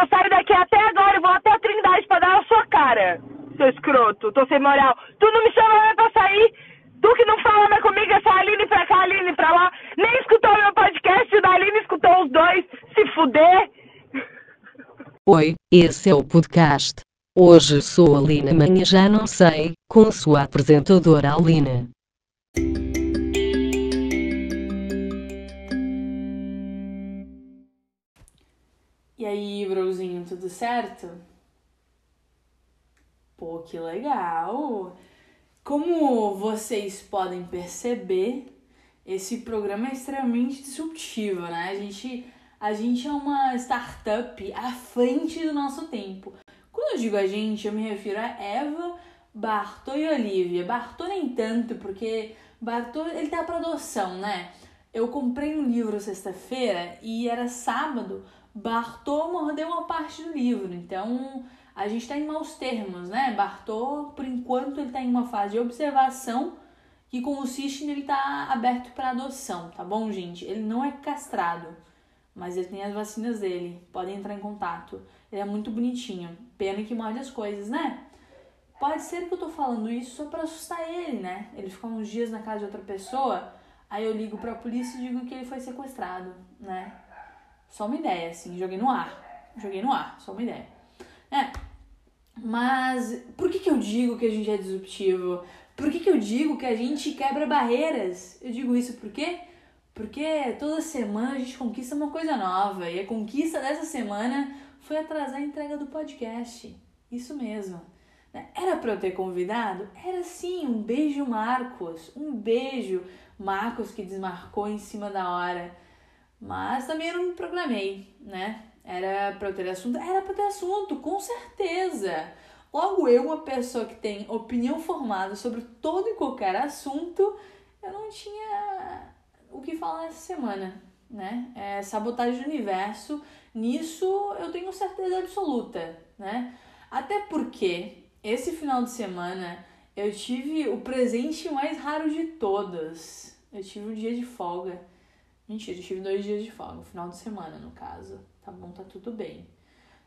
eu saio daqui até agora e vou até a Trindade pra dar na sua cara, seu escroto, tô sem moral. Tu não me chama mais pra sair? Tu que não fala mais comigo, é só Aline pra cá, Aline pra lá. Nem escutou meu podcast, o da Aline escutou os dois. Se fuder. Oi, esse é o podcast. Hoje sou a Lina, amanhã já não sei, com sua apresentadora Alina. Aí, brozinho, tudo certo? Pô, que legal! Como vocês podem perceber, esse programa é extremamente disruptivo, né? A gente, a gente é uma startup à frente do nosso tempo. Quando eu digo a gente, eu me refiro a Eva, Bartô e Olivia. Bartô nem tanto, porque Bartô ele tá para adoção, né? Eu comprei um livro sexta-feira e era sábado. Bartô mordeu uma parte do livro, então a gente está em maus termos, né? Bartô, por enquanto, ele está em uma fase de observação que consiste nele estar tá aberto para adoção, tá bom, gente? Ele não é castrado, mas ele tem as vacinas dele, podem entrar em contato. Ele é muito bonitinho, pena que morde as coisas, né? Pode ser que eu tô falando isso só para assustar ele, né? Ele ficou uns dias na casa de outra pessoa, aí eu ligo para a polícia e digo que ele foi sequestrado, né? Só uma ideia, assim, joguei no ar. Joguei no ar, só uma ideia. É, mas por que, que eu digo que a gente é disruptivo? Por que, que eu digo que a gente quebra barreiras? Eu digo isso por quê? Porque toda semana a gente conquista uma coisa nova. E a conquista dessa semana foi atrasar a entrega do podcast. Isso mesmo. Era para eu ter convidado? Era sim. Um beijo, Marcos. Um beijo, Marcos, que desmarcou em cima da hora. Mas também não me programei, né? Era pra eu ter assunto? Era pra ter assunto, com certeza. Logo eu, uma pessoa que tem opinião formada sobre todo e qualquer assunto, eu não tinha o que falar nessa semana, né? É sabotagem do universo, nisso eu tenho certeza absoluta, né? Até porque esse final de semana eu tive o presente mais raro de todos. Eu tive um dia de folga. Mentira, eu tive dois dias de folga, final de semana no caso tá bom, tá tudo bem.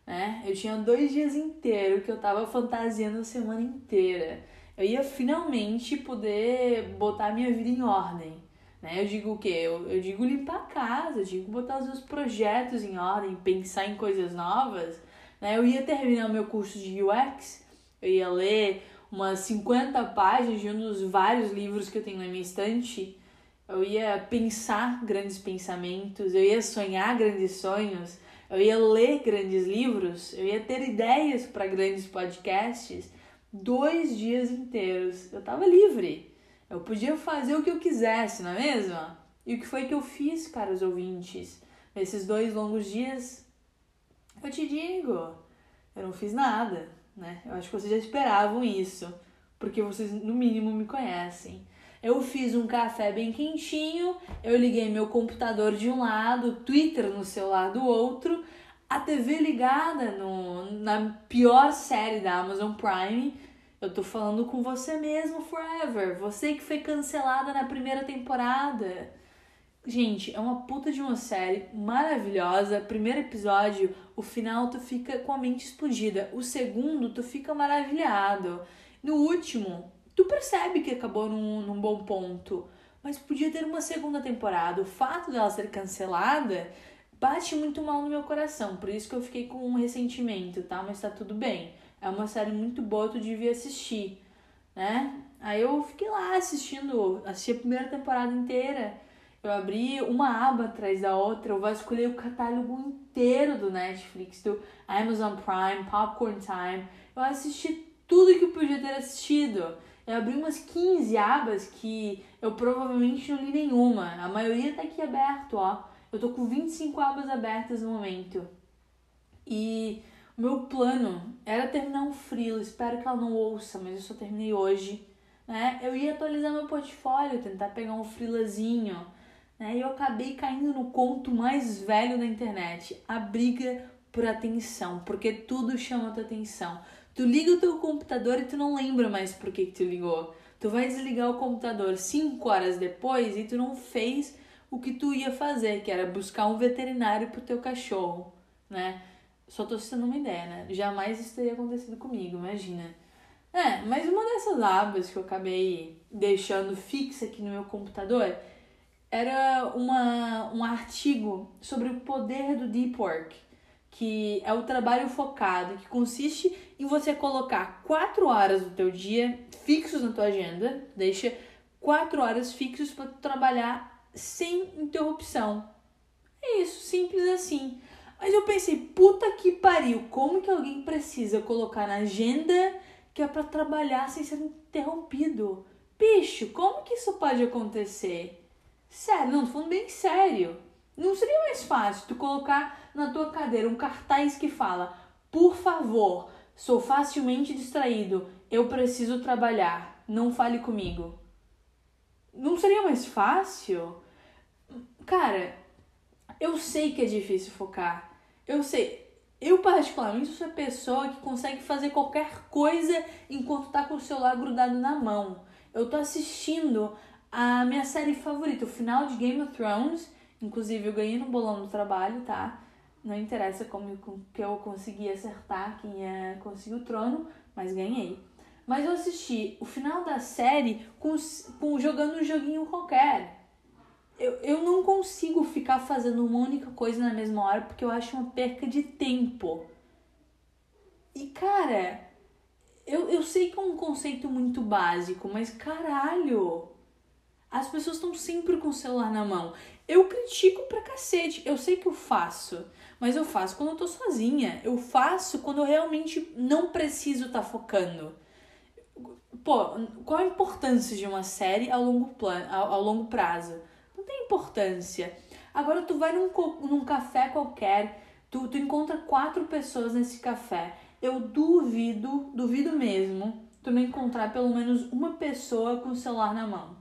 Né? Eu tinha dois dias inteiros que eu tava fantasiando a semana inteira. Eu ia finalmente poder botar a minha vida em ordem. Né? Eu digo o quê? Eu, eu digo limpar a casa, eu digo botar os meus projetos em ordem, pensar em coisas novas. Né? Eu ia terminar o meu curso de UX, eu ia ler umas 50 páginas de um dos vários livros que eu tenho na minha estante. Eu ia pensar grandes pensamentos, eu ia sonhar grandes sonhos, eu ia ler grandes livros, eu ia ter ideias para grandes podcasts dois dias inteiros. Eu tava livre. Eu podia fazer o que eu quisesse, não é mesmo? E o que foi que eu fiz, caros ouvintes, nesses dois longos dias? Eu te digo, eu não fiz nada, né? Eu acho que vocês já esperavam isso, porque vocês no mínimo me conhecem. Eu fiz um café bem quentinho, eu liguei meu computador de um lado, Twitter no celular do outro, a TV ligada no, na pior série da Amazon Prime. Eu tô falando com você mesmo forever. Você que foi cancelada na primeira temporada. Gente, é uma puta de uma série maravilhosa. Primeiro episódio, o final tu fica com a mente explodida. O segundo, tu fica maravilhado. No último, tu percebe que acabou num, num bom ponto, mas podia ter uma segunda temporada. O fato dela ser cancelada bate muito mal no meu coração, por isso que eu fiquei com um ressentimento, tá? Mas tá tudo bem. É uma série muito boa, tu devia assistir, né? Aí eu fiquei lá assistindo, assisti a primeira temporada inteira. Eu abri uma aba atrás da outra, eu vasculhei o catálogo inteiro do Netflix, do Amazon Prime, Popcorn Time. Eu assisti tudo que eu podia ter assistido. Eu abri umas 15 abas que eu provavelmente não li nenhuma. A maioria tá aqui aberto, ó. Eu tô com 25 abas abertas no momento. E o meu plano era terminar um freelo. Espero que ela não ouça, mas eu só terminei hoje. Né? Eu ia atualizar meu portfólio, tentar pegar um freelazinho. Né? E eu acabei caindo no conto mais velho da internet. A briga por atenção. Porque tudo chama tua atenção. Tu liga o teu computador e tu não lembra mais por que, que tu ligou. Tu vai desligar o computador 5 horas depois e tu não fez o que tu ia fazer, que era buscar um veterinário pro teu cachorro, né? Só tô citando uma ideia, né? Jamais isso teria acontecido comigo, imagina. É, mas uma dessas abas que eu acabei deixando fixa aqui no meu computador era uma, um artigo sobre o poder do deep work, que é o trabalho focado, que consiste em você colocar quatro horas do teu dia fixos na tua agenda, deixa quatro horas fixos para trabalhar sem interrupção. É isso, simples assim. Mas eu pensei, puta que pariu, como que alguém precisa colocar na agenda que é para trabalhar sem ser interrompido? Bicho, como que isso pode acontecer? Sério, não, tô falando bem sério. Não seria mais fácil tu colocar na tua cadeira um cartaz que fala: Por favor, sou facilmente distraído, eu preciso trabalhar, não fale comigo. Não seria mais fácil? Cara, eu sei que é difícil focar. Eu sei. Eu, particularmente, sou a pessoa que consegue fazer qualquer coisa enquanto tá com o celular grudado na mão. Eu tô assistindo a minha série favorita, o final de Game of Thrones. Inclusive, eu ganhei no bolão do trabalho, tá? Não interessa como que eu consegui acertar quem ia conseguir o trono, mas ganhei. Mas eu assisti o final da série com, com jogando um joguinho qualquer. Eu, eu não consigo ficar fazendo uma única coisa na mesma hora porque eu acho uma perca de tempo. E cara, eu, eu sei que é um conceito muito básico, mas caralho! As pessoas estão sempre com o celular na mão. Eu critico pra cacete. Eu sei que eu faço, mas eu faço quando eu tô sozinha. Eu faço quando eu realmente não preciso estar tá focando. Pô, qual a importância de uma série ao longo, plano, ao, longo prazo? Não tem importância. Agora tu vai num, num café qualquer, tu, tu encontra quatro pessoas nesse café. Eu duvido, duvido mesmo, tu não encontrar pelo menos uma pessoa com o celular na mão.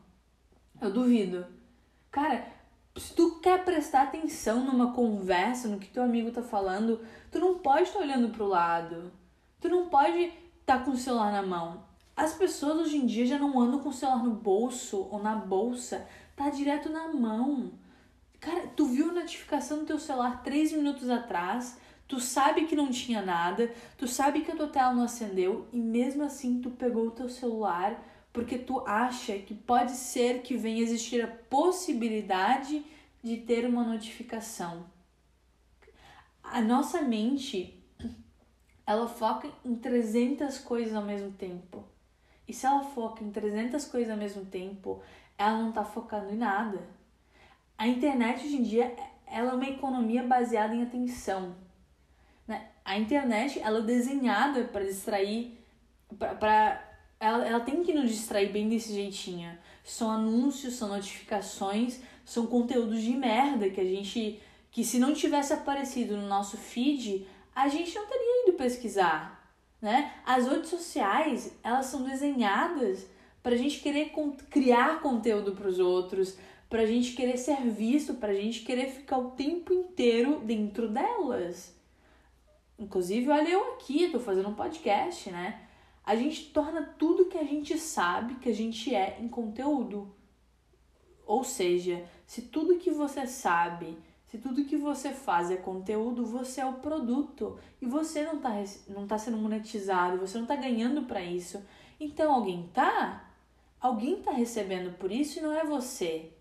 Eu duvido. Cara, se tu quer prestar atenção numa conversa, no que teu amigo tá falando, tu não pode estar tá olhando pro lado. Tu não pode estar tá com o celular na mão. As pessoas hoje em dia já não andam com o celular no bolso ou na bolsa, tá direto na mão. Cara, tu viu a notificação do teu celular três minutos atrás, tu sabe que não tinha nada, tu sabe que a tua tela não acendeu e mesmo assim tu pegou o teu celular porque tu acha que pode ser que venha existir a possibilidade de ter uma notificação. A nossa mente, ela foca em 300 coisas ao mesmo tempo. E se ela foca em 300 coisas ao mesmo tempo, ela não está focando em nada. A internet hoje em dia, ela é uma economia baseada em atenção. Né? A internet, ela é desenhada para distrair, para ela, ela tem que nos distrair bem desse jeitinho. São anúncios, são notificações, são conteúdos de merda que a gente. que se não tivesse aparecido no nosso feed, a gente não teria ido pesquisar. Né? As redes sociais, elas são desenhadas para a gente querer criar conteúdo para os outros, para a gente querer ser visto, para a gente querer ficar o tempo inteiro dentro delas. Inclusive, olha eu aqui, estou fazendo um podcast, né? A gente torna tudo que a gente sabe que a gente é em conteúdo. Ou seja, se tudo que você sabe, se tudo que você faz é conteúdo, você é o produto e você não está não tá sendo monetizado, você não está ganhando para isso. Então alguém tá? Alguém está recebendo por isso e não é você.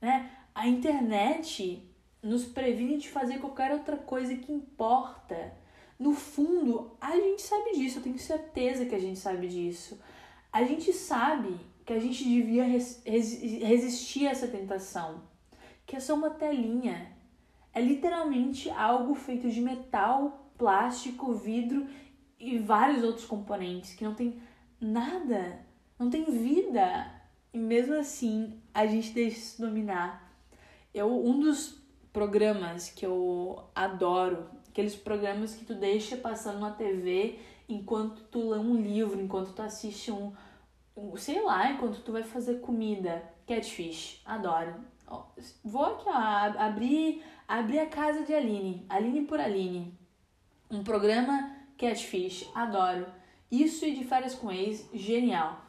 Né? A internet nos previne de fazer qualquer outra coisa que importa. No fundo, a gente sabe disso, eu tenho certeza que a gente sabe disso. A gente sabe que a gente devia res resistir a essa tentação, que é só uma telinha. É literalmente algo feito de metal, plástico, vidro e vários outros componentes que não tem nada, não tem vida. E mesmo assim, a gente deixa se dominar. Eu, um dos programas que eu adoro Aqueles programas que tu deixa passando na TV enquanto tu lê um livro, enquanto tu assiste um, um sei lá, enquanto tu vai fazer comida. Catfish, adoro. Vou aqui, ó, abrir, abrir a casa de Aline, Aline por Aline. Um programa Catfish, adoro. Isso e de férias com ex, genial.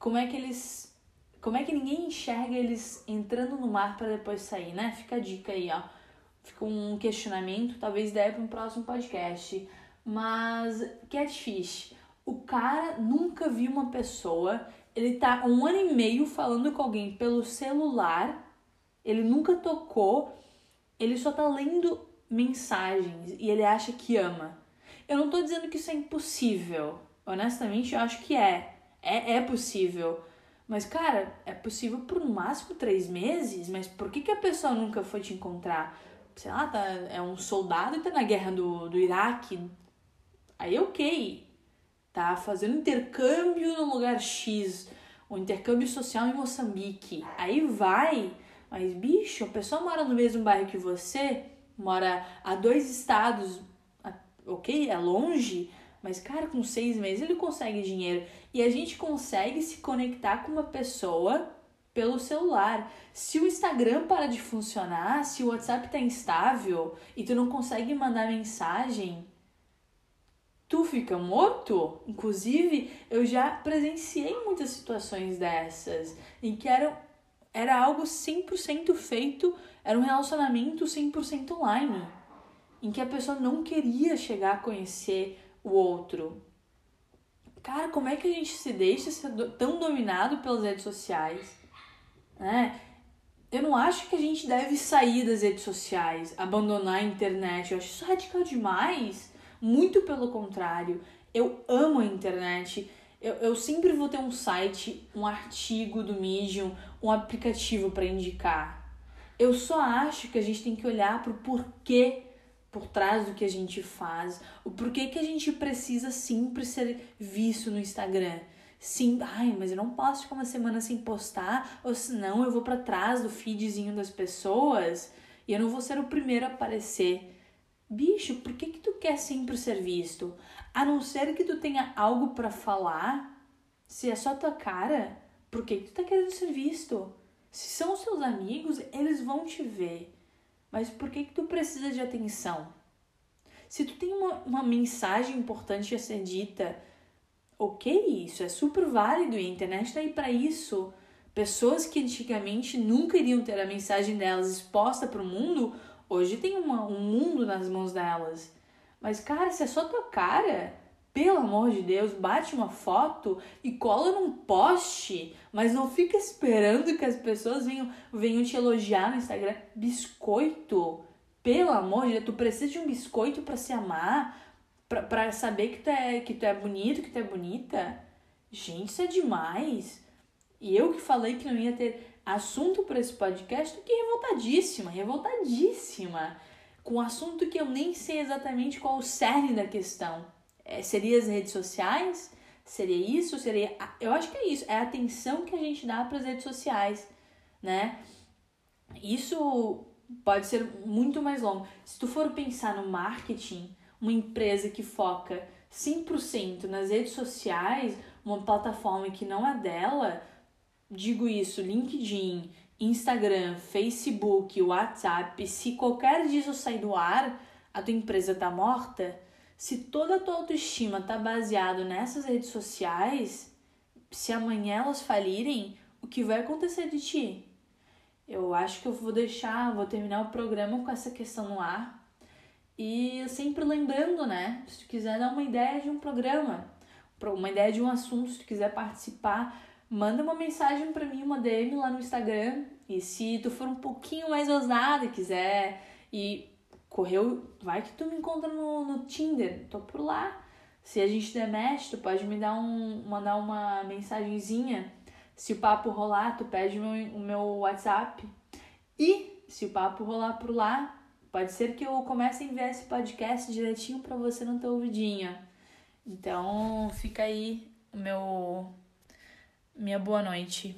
Como é que eles. Como é que ninguém enxerga eles entrando no mar para depois sair, né? Fica a dica aí, ó fica um questionamento, talvez ideia para um próximo podcast. Mas catfish, o cara nunca viu uma pessoa, ele tá um ano e meio falando com alguém pelo celular, ele nunca tocou, ele só tá lendo mensagens e ele acha que ama. Eu não tô dizendo que isso é impossível. Honestamente, eu acho que é. É, é possível. Mas, cara, é possível por no máximo três meses, mas por que, que a pessoa nunca foi te encontrar? Sei lá, tá, é um soldado e tá na guerra do, do Iraque. Aí, ok. Tá fazendo intercâmbio no lugar X, o intercâmbio social em Moçambique. Aí vai. Mas, bicho, a pessoa mora no mesmo bairro que você, mora a dois estados, ok? É longe, mas, cara, com seis meses ele consegue dinheiro. E a gente consegue se conectar com uma pessoa pelo celular. Se o Instagram para de funcionar, se o WhatsApp tá instável e tu não consegue mandar mensagem, tu fica morto. Inclusive, eu já presenciei muitas situações dessas em que era, era algo 100% feito, era um relacionamento 100% online, em que a pessoa não queria chegar a conhecer o outro. Cara, como é que a gente se deixa ser tão dominado pelas redes sociais? Né? Eu não acho que a gente deve sair das redes sociais, abandonar a internet. Eu acho isso radical demais. Muito pelo contrário. Eu amo a internet. Eu, eu sempre vou ter um site, um artigo do Medium, um aplicativo para indicar. Eu só acho que a gente tem que olhar para o porquê por trás do que a gente faz, o porquê que a gente precisa sempre ser visto no Instagram. Sim, ai, mas eu não posso ficar uma semana sem postar, ou senão eu vou para trás do feedzinho das pessoas e eu não vou ser o primeiro a aparecer. Bicho, por que que tu quer sempre ser visto? A não ser que tu tenha algo para falar, se é só tua cara, por que que tu tá querendo ser visto? Se são seus amigos, eles vão te ver. Mas por que, que tu precisa de atenção? Se tu tem uma, uma mensagem importante a ser dita, ok, isso é super válido e a internet está aí para isso. Pessoas que antigamente nunca iriam ter a mensagem delas exposta para o mundo, hoje tem uma, um mundo nas mãos delas. Mas, cara, se é só tua cara, pelo amor de Deus, bate uma foto e cola num poste, mas não fica esperando que as pessoas venham, venham te elogiar no Instagram. Biscoito, pelo amor de Deus, tu precisa de um biscoito para se amar, pra, saber que tu, é, que tu é bonito, que tu é bonita. Gente, isso é demais. E eu que falei que não ia ter assunto para esse podcast, tô aqui revoltadíssima, revoltadíssima. Com um assunto que eu nem sei exatamente qual o cerne da questão. É, seria as redes sociais? Seria isso? Seria. Eu acho que é isso. É a atenção que a gente dá para as redes sociais, né? Isso pode ser muito mais longo. Se tu for pensar no marketing, uma empresa que foca 100% nas redes sociais, uma plataforma que não é dela, digo isso, LinkedIn, Instagram, Facebook, WhatsApp, se qualquer disso sair do ar, a tua empresa tá morta se toda a tua autoestima tá baseado nessas redes sociais, se amanhã elas falirem, o que vai acontecer de ti? Eu acho que eu vou deixar, vou terminar o programa com essa questão no ar. E sempre lembrando, né? Se tu quiser dar uma ideia de um programa, uma ideia de um assunto, se tu quiser participar, manda uma mensagem para mim, uma DM lá no Instagram. E se tu for um pouquinho mais ousado e quiser e correu, vai que tu me encontra no, no Tinder, tô por lá. Se a gente der match, tu pode me dar um, mandar uma mensagenzinha. Se o papo rolar, tu pede meu, o meu WhatsApp. E se o papo rolar por lá, pode ser que eu comece a enviar esse podcast direitinho para você no teu ouvidinho. Então, fica aí meu minha boa noite.